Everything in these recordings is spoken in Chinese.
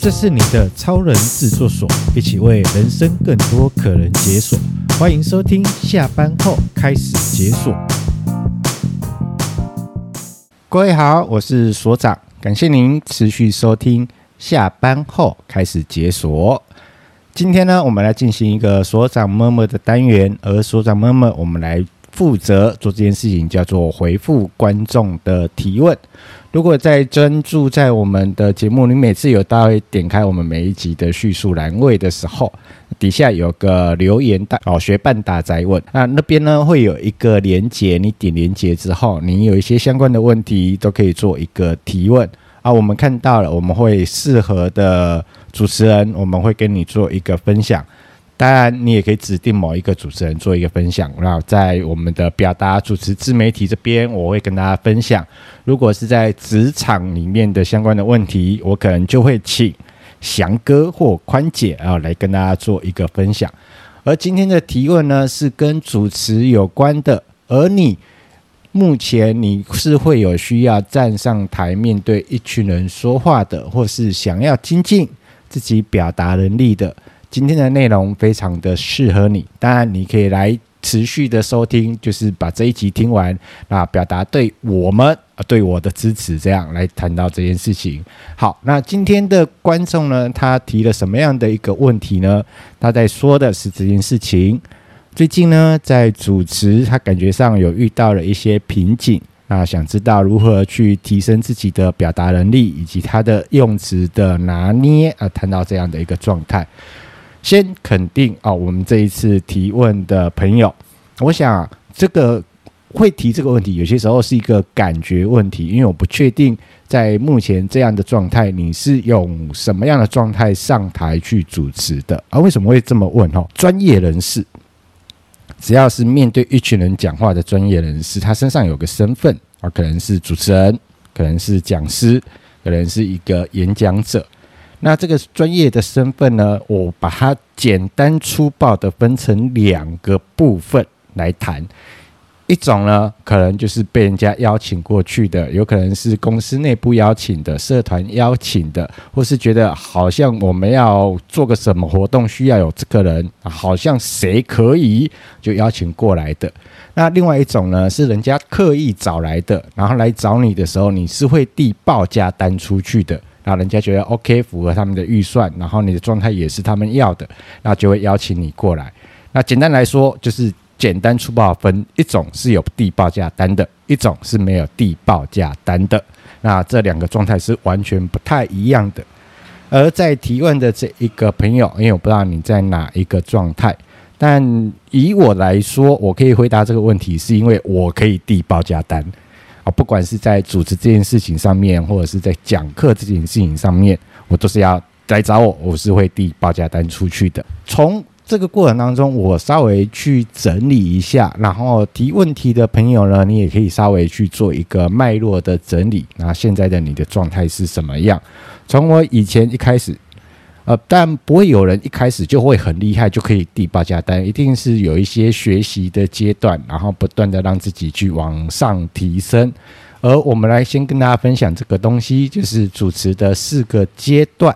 这是你的超人制作所，一起为人生更多可能解锁。欢迎收听，下班后开始解锁。各位好，我是所长，感谢您持续收听，下班后开始解锁。今天呢，我们来进行一个所长么么的单元，而所长么么，我们来。负责做这件事情叫做回复观众的提问。如果在专注在我们的节目，你每次有到点开我们每一集的叙述栏位的时候，底下有个留言大哦，学伴大宅问，那那边呢会有一个连结，你点连结之后，你有一些相关的问题都可以做一个提问啊。我们看到了，我们会适合的主持人，我们会跟你做一个分享。当然，你也可以指定某一个主持人做一个分享。然后在我们的表达主持自媒体这边，我会跟大家分享。如果是在职场里面的相关的问题，我可能就会请翔哥或宽姐啊来跟大家做一个分享。而今天的提问呢，是跟主持有关的。而你目前你是会有需要站上台面对一群人说话的，或是想要精进自己表达能力的。今天的内容非常的适合你，当然你可以来持续的收听，就是把这一集听完，那表达对我们对我的支持，这样来谈到这件事情。好，那今天的观众呢，他提了什么样的一个问题呢？他在说的是这件事情，最近呢在主持，他感觉上有遇到了一些瓶颈，那想知道如何去提升自己的表达能力，以及他的用词的拿捏啊，谈到这样的一个状态。先肯定啊，我们这一次提问的朋友，我想这个会提这个问题，有些时候是一个感觉问题，因为我不确定在目前这样的状态，你是用什么样的状态上台去主持的啊？为什么会这么问？哦，专业人士，只要是面对一群人讲话的专业人士，他身上有个身份啊，可能是主持人，可能是讲师，可能是一个演讲者。那这个专业的身份呢，我把它简单粗暴的分成两个部分来谈。一种呢，可能就是被人家邀请过去的，有可能是公司内部邀请的、社团邀请的，或是觉得好像我们要做个什么活动需要有这个人，好像谁可以就邀请过来的。那另外一种呢，是人家刻意找来的，然后来找你的时候，你是会递报价单出去的。那人家觉得 OK，符合他们的预算，然后你的状态也是他们要的，那就会邀请你过来。那简单来说，就是简单粗暴分，一种是有递报价单的，一种是没有递报价单的。那这两个状态是完全不太一样的。而在提问的这一个朋友，因为我不知道你在哪一个状态，但以我来说，我可以回答这个问题，是因为我可以递报价单。不管是在组织这件事情上面，或者是在讲课这件事情上面，我都是要来找我，我是会递报价单出去的。从这个过程当中，我稍微去整理一下，然后提问题的朋友呢，你也可以稍微去做一个脉络的整理。那现在的你的状态是什么样？从我以前一开始。呃，但不会有人一开始就会很厉害，就可以递报价单，一定是有一些学习的阶段，然后不断的让自己去往上提升。而我们来先跟大家分享这个东西，就是主持的四个阶段。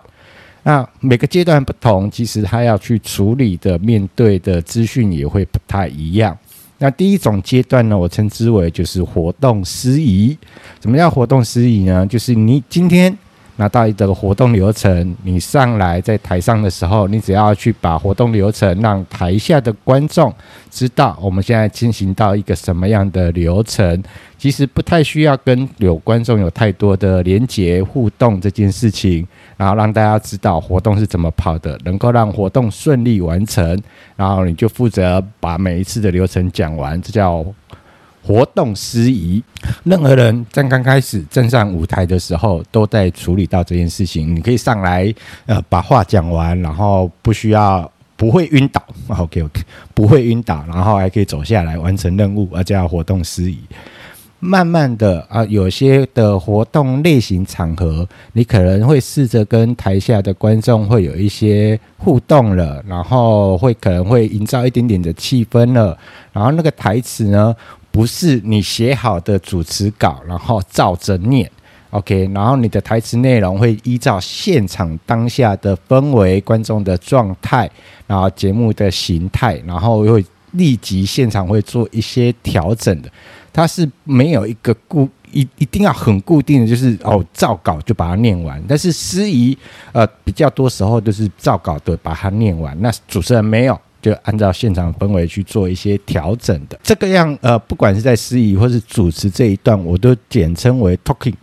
那每个阶段不同，其实他要去处理的、面对的资讯也会不太一样。那第一种阶段呢，我称之为就是活动司仪。什么叫活动司仪呢？就是你今天。拿到一个活动流程，你上来在台上的时候，你只要去把活动流程让台下的观众知道，我们现在进行到一个什么样的流程。其实不太需要跟有观众有太多的连接互动这件事情，然后让大家知道活动是怎么跑的，能够让活动顺利完成，然后你就负责把每一次的流程讲完，这叫。活动司仪，任何人在刚开始站上舞台的时候，都在处理到这件事情。你可以上来，呃，把话讲完，然后不需要不会晕倒，OK OK，不会晕倒，然后还可以走下来完成任务，而叫活动司仪。慢慢的啊，有些的活动类型场合，你可能会试着跟台下的观众会有一些互动了，然后会可能会营造一点点的气氛了，然后那个台词呢，不是你写好的主持稿，然后照着念，OK，然后你的台词内容会依照现场当下的氛围、观众的状态，然后节目的形态，然后会立即现场会做一些调整的。它是没有一个固一一定要很固定的，就是哦照稿就把它念完。但是司仪呃比较多时候都是照稿的把它念完，那主持人没有。就按照现场氛围去做一些调整的，这个样呃，不管是在司仪或是主持这一段，我都简称为 talking，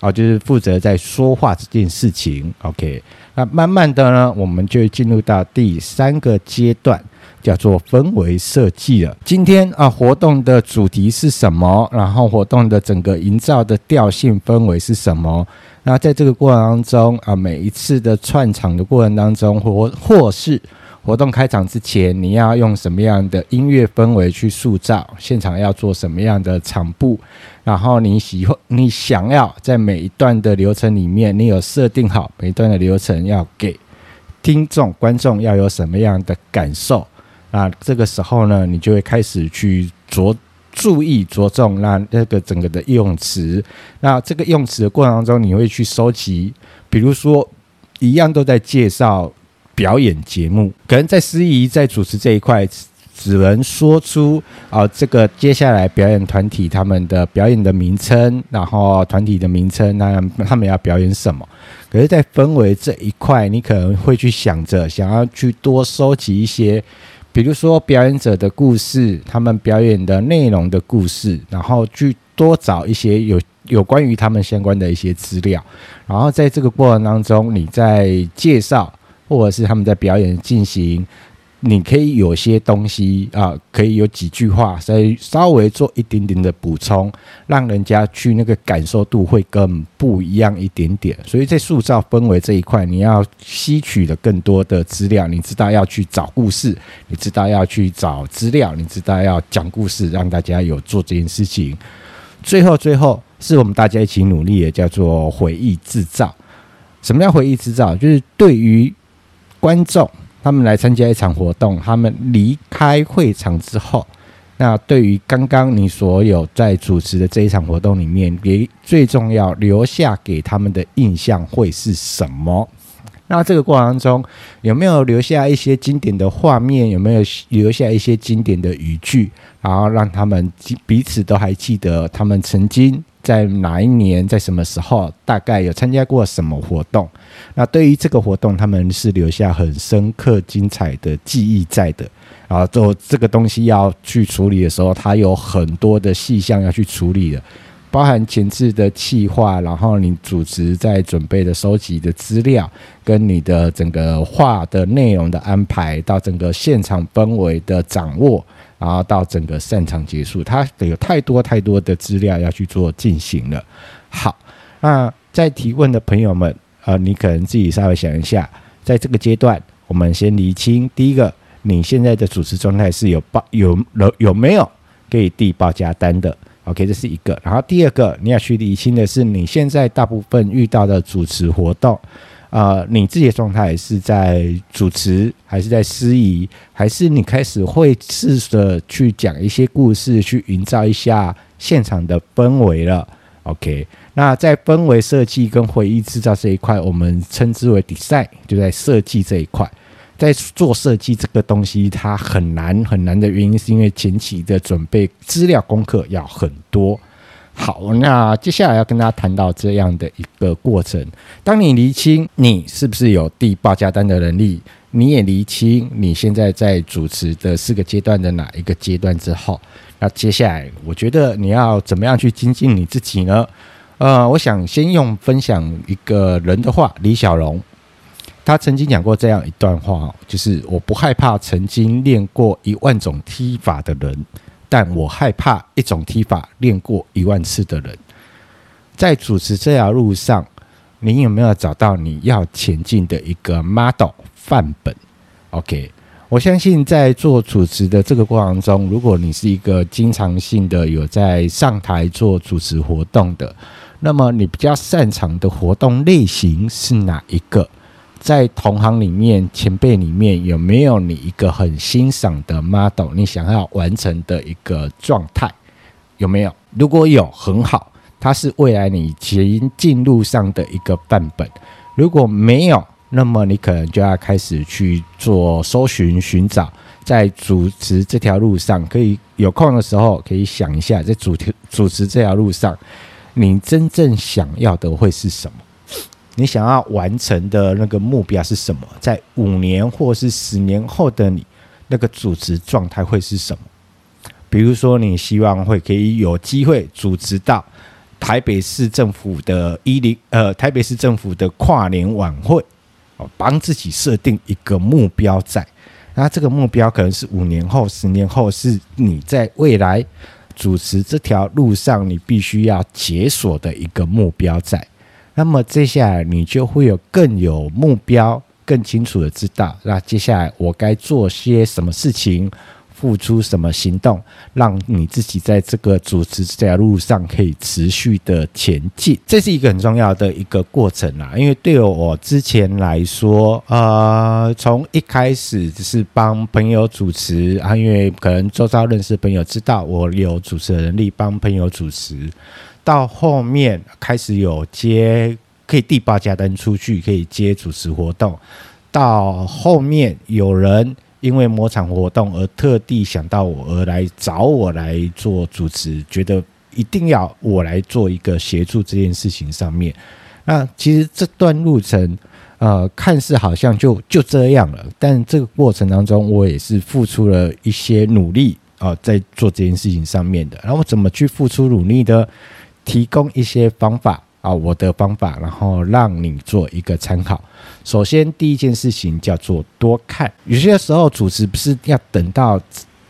啊，就是负责在说话这件事情。OK，那慢慢的呢，我们就进入到第三个阶段，叫做氛围设计了。今天啊，活动的主题是什么？然后活动的整个营造的调性氛围是什么？那在这个过程当中啊，每一次的串场的过程当中，或或是活动开场之前，你要用什么样的音乐氛围去塑造？现场要做什么样的场布？然后你喜欢，你想要在每一段的流程里面，你有设定好每一段的流程要给听众、观众要有什么样的感受？那这个时候呢，你就会开始去着注意着重那那个整个的用词。那这个用词的过程当中，你会去收集，比如说一样都在介绍。表演节目可能在司仪在主持这一块，只能说出啊，这个接下来表演团体他们的表演的名称，然后团体的名称，那他们要表演什么？可是，在氛围这一块，你可能会去想着想要去多收集一些，比如说表演者的故事，他们表演的内容的故事，然后去多找一些有有关于他们相关的一些资料，然后在这个过程当中，你在介绍。或者是他们在表演进行，你可以有些东西啊，可以有几句话，所以稍微做一点点的补充，让人家去那个感受度会更不一样一点点。所以在塑造氛围这一块，你要吸取的更多的资料，你知道要去找故事，你知道要去找资料，你知道要讲故事，让大家有做这件事情。最后，最后是我们大家一起努力的，叫做回忆制造。什么叫回忆制造？就是对于观众他们来参加一场活动，他们离开会场之后，那对于刚刚你所有在主持的这一场活动里面，给最重要留下给他们的印象会是什么？那这个过程当中有没有留下一些经典的画面？有没有留下一些经典的语句？然后让他们彼此都还记得他们曾经。在哪一年，在什么时候，大概有参加过什么活动？那对于这个活动，他们是留下很深刻、精彩的记忆在的。然后，做这个东西要去处理的时候，他有很多的细项要去处理的，包含前置的企划，然后你主持在准备的收集的资料，跟你的整个话的内容的安排，到整个现场氛围的掌握。然后到整个散场结束，它有太多太多的资料要去做进行了。好，那在提问的朋友们，呃，你可能自己稍微想一下，在这个阶段，我们先厘清第一个，你现在的主持状态是有报有有有没有可以递报价单的？OK，这是一个。然后第二个，你要去理清的是，你现在大部分遇到的主持活动。呃，你自己的状态是在主持，还是在司仪，还是你开始会试着去讲一些故事，去营造一下现场的氛围了？OK，那在氛围设计跟回忆制造这一块，我们称之为 design，就在设计这一块，在做设计这个东西，它很难很难的原因，是因为前期的准备资料功课要很多。好，那接下来要跟大家谈到这样的一个过程。当你厘清你是不是有递报价单的能力，你也厘清你现在在主持的四个阶段的哪一个阶段之后，那接下来我觉得你要怎么样去精进你自己呢？呃，我想先用分享一个人的话，李小龙，他曾经讲过这样一段话，就是我不害怕曾经练过一万种踢法的人。但我害怕一种踢法练过一万次的人，在主持这条路上，你有没有找到你要前进的一个 model 范本？OK，我相信在做主持的这个过程中，如果你是一个经常性的有在上台做主持活动的，那么你比较擅长的活动类型是哪一个？在同行里面，前辈里面有没有你一个很欣赏的 model？你想要完成的一个状态有没有？如果有，很好。它是未来你前进路上的一个范本。如果没有，那么你可能就要开始去做搜寻、寻找，在主持这条路上，可以有空的时候可以想一下，在主题主持这条路上，你真正想要的会是什么？你想要完成的那个目标是什么？在五年或是十年后的你，那个主持状态会是什么？比如说，你希望会可以有机会主持到台北市政府的一零呃，台北市政府的跨年晚会哦，帮自己设定一个目标在，那这个目标可能是五年后、十年后，是你在未来主持这条路上你必须要解锁的一个目标在。那么接下来你就会有更有目标、更清楚的知道，那接下来我该做些什么事情，付出什么行动，让你自己在这个主持这条路上可以持续的前进。这是一个很重要的一个过程啊，因为对我之前来说，呃，从一开始只是帮朋友主持啊，因为可能周遭认识的朋友知道我有主持的能力，帮朋友主持。到后面开始有接可以递报价单出去，可以接主持活动。到后面有人因为某场活动而特地想到我而来找我来做主持，觉得一定要我来做一个协助这件事情上面。那其实这段路程，呃，看似好像就就这样了，但这个过程当中，我也是付出了一些努力啊，在做这件事情上面的。然后我怎么去付出努力的？提供一些方法啊，我的方法，然后让你做一个参考。首先，第一件事情叫做多看。有些时候主持不是要等到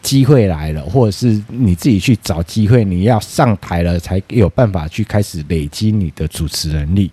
机会来了，或者是你自己去找机会，你要上台了才有办法去开始累积你的主持能力，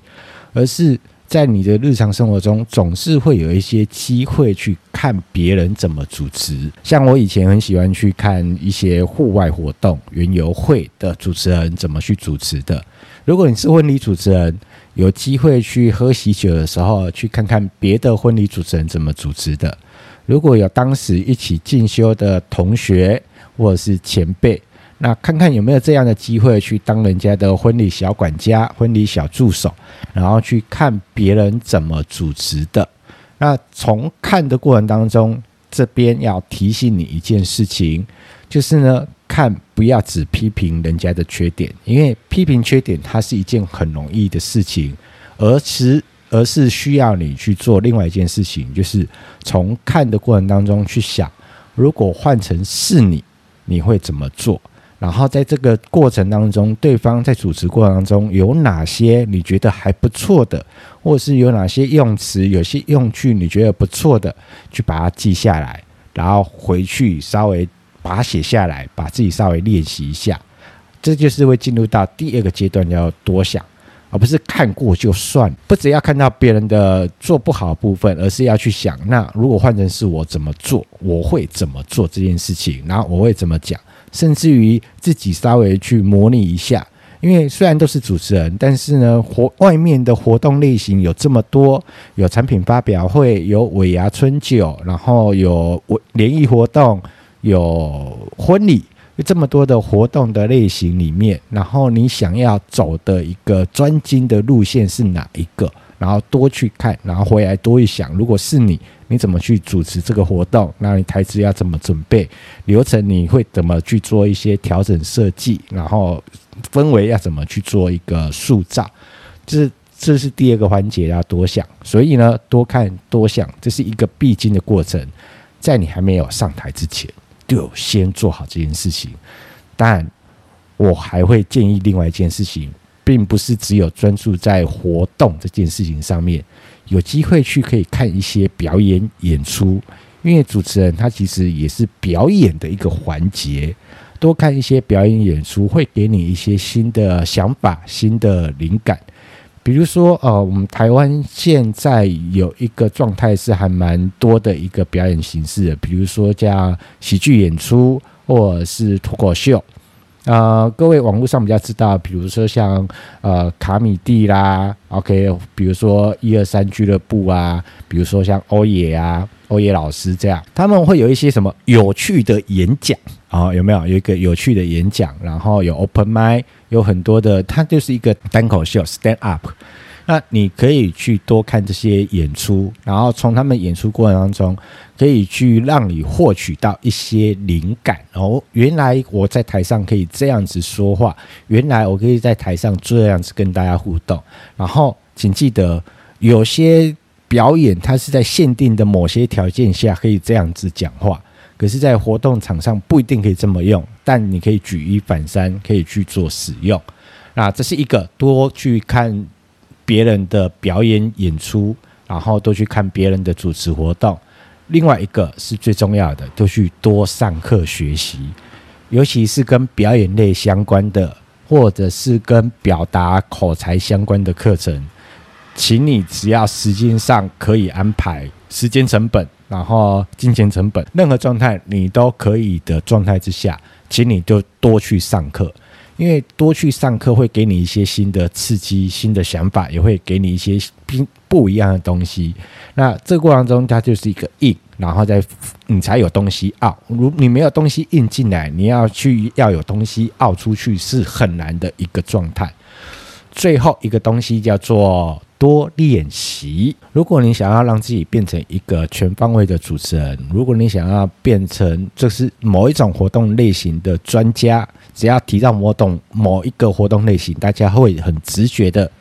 而是。在你的日常生活中，总是会有一些机会去看别人怎么主持。像我以前很喜欢去看一些户外活动、园游会的主持人怎么去主持的。如果你是婚礼主持人，有机会去喝喜酒的时候，去看看别的婚礼主持人怎么主持的。如果有当时一起进修的同学或者是前辈。那看看有没有这样的机会去当人家的婚礼小管家、婚礼小助手，然后去看别人怎么主持的。那从看的过程当中，这边要提醒你一件事情，就是呢，看不要只批评人家的缺点，因为批评缺点它是一件很容易的事情，而是而是需要你去做另外一件事情，就是从看的过程当中去想，如果换成是你，你会怎么做？然后在这个过程当中，对方在主持过程当中有哪些你觉得还不错的，或者是有哪些用词、有些用句你觉得不错的，去把它记下来，然后回去稍微把它写下来，把自己稍微练习一下。这就是会进入到第二个阶段，要多想，而不是看过就算。不只要看到别人的做不好的部分，而是要去想，那如果换成是我怎么做，我会怎么做这件事情，然后我会怎么讲。甚至于自己稍微去模拟一下，因为虽然都是主持人，但是呢，活外面的活动类型有这么多，有产品发表会，有尾牙春酒，然后有联谊活动，有婚礼，有这么多的活动的类型里面，然后你想要走的一个专精的路线是哪一个？然后多去看，然后回来多一想，如果是你，你怎么去主持这个活动？那你台词要怎么准备？流程你会怎么去做一些调整设计？然后氛围要怎么去做一个塑造？这这是第二个环节，要多想。所以呢，多看多想，这是一个必经的过程。在你还没有上台之前，就先做好这件事情。当然，我还会建议另外一件事情。并不是只有专注在活动这件事情上面，有机会去可以看一些表演演出，因为主持人他其实也是表演的一个环节，多看一些表演演出会给你一些新的想法、新的灵感。比如说，呃，我们台湾现在有一个状态是还蛮多的一个表演形式的，比如说叫喜剧演出或者是脱口秀。呃，各位网络上比较知道，比如说像呃卡米蒂啦，OK，比如说一二三俱乐部啊，比如说像欧野啊，欧野老师这样，他们会有一些什么有趣的演讲啊、有没有有一个有趣的演讲？然后有 open mic，有很多的，它就是一个单口秀，stand up。那你可以去多看这些演出，然后从他们演出过程当中，可以去让你获取到一些灵感。哦，原来我在台上可以这样子说话，原来我可以在台上这样子跟大家互动。然后，请记得，有些表演它是在限定的某些条件下可以这样子讲话，可是，在活动场上不一定可以这么用。但你可以举一反三，可以去做使用。那这是一个多去看。别人的表演演出，然后都去看别人的主持活动。另外一个是最重要的，都去多上课学习，尤其是跟表演类相关的，或者是跟表达口才相关的课程，请你只要时间上可以安排，时间成本，然后金钱成本，任何状态你都可以的状态之下，请你就多去上课。因为多去上课会给你一些新的刺激、新的想法，也会给你一些不不一样的东西。那这个过程中，它就是一个印，然后再你才有东西凹。如你没有东西印进来，你要去要有东西凹出去是很难的一个状态。最后一个东西叫做多练习。如果你想要让自己变成一个全方位的主持人，如果你想要变成就是某一种活动类型的专家。只要提到某种某一个活动类型，大家会很直觉的、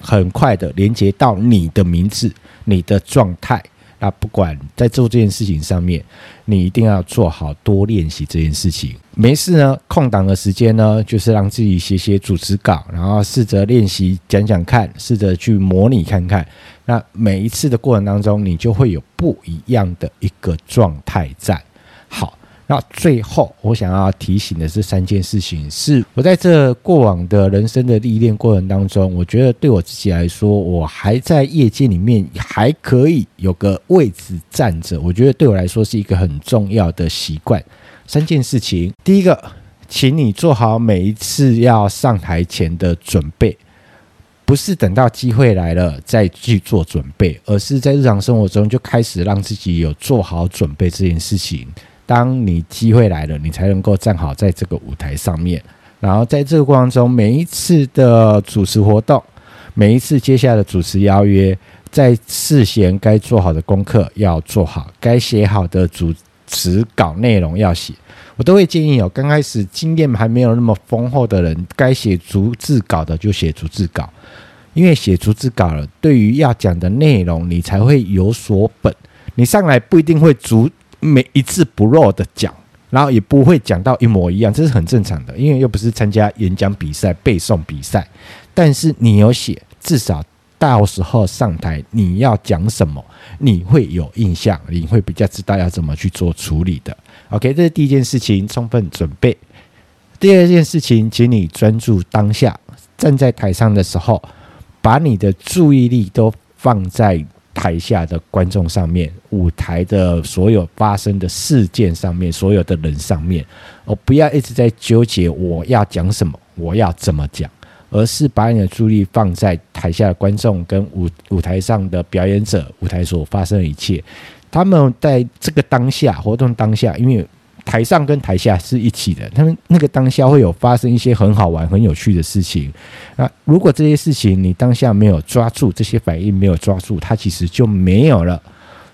很快的连接到你的名字、你的状态。那不管在做这件事情上面，你一定要做好多练习这件事情。没事呢，空档的时间呢，就是让自己写写主持稿，然后试着练习讲讲看，试着去模拟看看。那每一次的过程当中，你就会有不一样的一个状态在。好。那最后，我想要提醒的这三件事情，是我在这过往的人生的历练过程当中，我觉得对我自己来说，我还在业界里面还可以有个位置站着，我觉得对我来说是一个很重要的习惯。三件事情，第一个，请你做好每一次要上台前的准备，不是等到机会来了再去做准备，而是在日常生活中就开始让自己有做好准备这件事情。当你机会来了，你才能够站好在这个舞台上面。然后在这个过程中，每一次的主持活动，每一次接下来的主持邀约，在事先该做好的功课要做好，该写好的主持稿内容要写。我都会建议哦，刚开始经验还没有那么丰厚的人，该写逐字稿的就写逐字稿，因为写逐字稿了，对于要讲的内容，你才会有所本。你上来不一定会逐。每一字不漏的讲，然后也不会讲到一模一样，这是很正常的，因为又不是参加演讲比赛、背诵比赛。但是你有写，至少到时候上台你要讲什么，你会有印象，你会比较知道要怎么去做处理的。OK，这是第一件事情，充分准备。第二件事情，请你专注当下，站在台上的时候，把你的注意力都放在。台下的观众上面，舞台的所有发生的事件上面，所有的人上面，我不要一直在纠结我要讲什么，我要怎么讲，而是把你的注意力放在台下的观众跟舞舞台上的表演者，舞台所发生的一切，他们在这个当下活动当下，因为。台上跟台下是一起的，他们那个当下会有发生一些很好玩、很有趣的事情。那如果这些事情你当下没有抓住，这些反应没有抓住，它其实就没有了。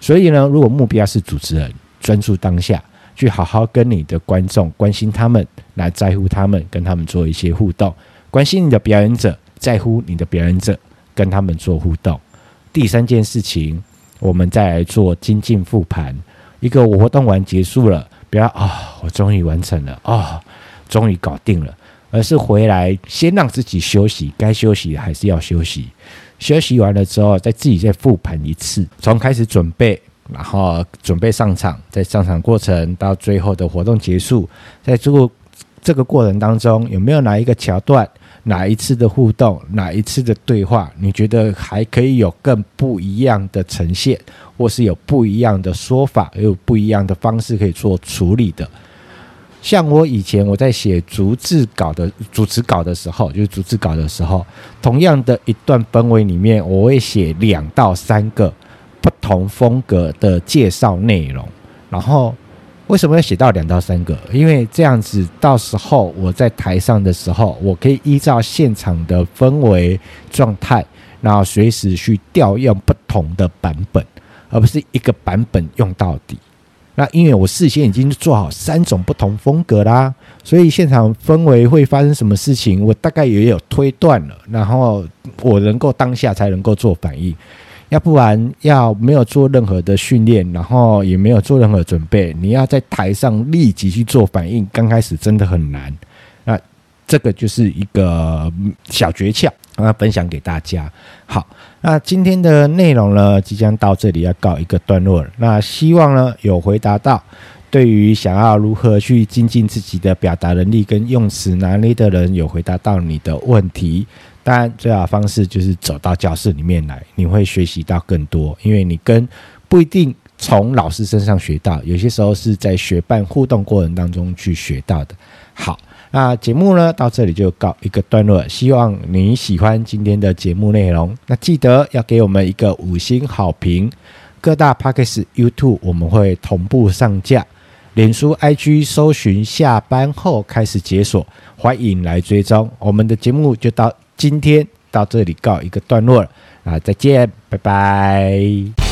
所以呢，如果目标是主持人，专注当下，去好好跟你的观众关心他们，来在乎他们，跟他们做一些互动；关心你的表演者，在乎你的表演者，跟他们做互动。第三件事情，我们再来做精进复盘。一个活动完结束了。不要啊、哦！我终于完成了啊、哦！终于搞定了，而是回来先让自己休息，该休息还是要休息。休息完了之后，再自己再复盘一次，从开始准备，然后准备上场，在上场过程到最后的活动结束，在这个这个过程当中，有没有哪一个桥段？哪一次的互动，哪一次的对话，你觉得还可以有更不一样的呈现，或是有不一样的说法，有不一样的方式可以做处理的？像我以前我在写逐字稿的主持稿的时候，就是逐字稿的时候，同样的一段氛围里面，我会写两到三个不同风格的介绍内容。然后为什么要写到两到三个？因为这样子到时候我在台上的时候，我可以依照现场的氛围状态，然后随时去调用不同的版本，而不是一个版本用到底。那因为我事先已经做好三种不同风格啦，所以现场氛围会发生什么事情，我大概也有推断了。然后我能够当下才能够做反应，要不然要没有做任何的训练，然后也没有做任何准备，你要在台上立即去做反应，刚开始真的很难。那这个就是一个小诀窍。那分享给大家。好，那今天的内容呢，即将到这里要告一个段落了。那希望呢，有回答到对于想要如何去精进自己的表达能力跟用词拿捏的人，有回答到你的问题。当然，最好的方式就是走到教室里面来，你会学习到更多，因为你跟不一定从老师身上学到，有些时候是在学伴互动过程当中去学到的。好。那节目呢，到这里就告一个段落，希望你喜欢今天的节目内容。那记得要给我们一个五星好评。各大 Podcast、YouTube 我们会同步上架，脸书、IG 搜寻下班后开始解锁，欢迎来追踪。我们的节目就到今天到这里告一个段落了啊，再见，拜拜。